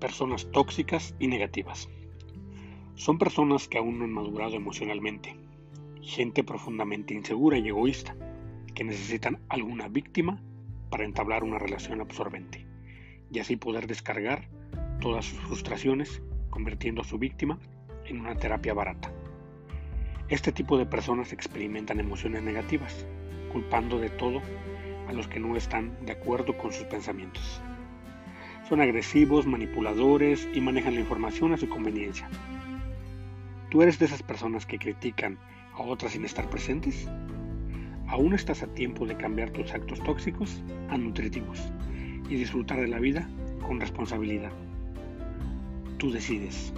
Personas tóxicas y negativas. Son personas que aún no han madurado emocionalmente, gente profundamente insegura y egoísta, que necesitan alguna víctima para entablar una relación absorbente y así poder descargar todas sus frustraciones, convirtiendo a su víctima en una terapia barata. Este tipo de personas experimentan emociones negativas, culpando de todo a los que no están de acuerdo con sus pensamientos. Son agresivos, manipuladores y manejan la información a su conveniencia. ¿Tú eres de esas personas que critican a otras sin estar presentes? Aún estás a tiempo de cambiar tus actos tóxicos a nutritivos y disfrutar de la vida con responsabilidad. Tú decides.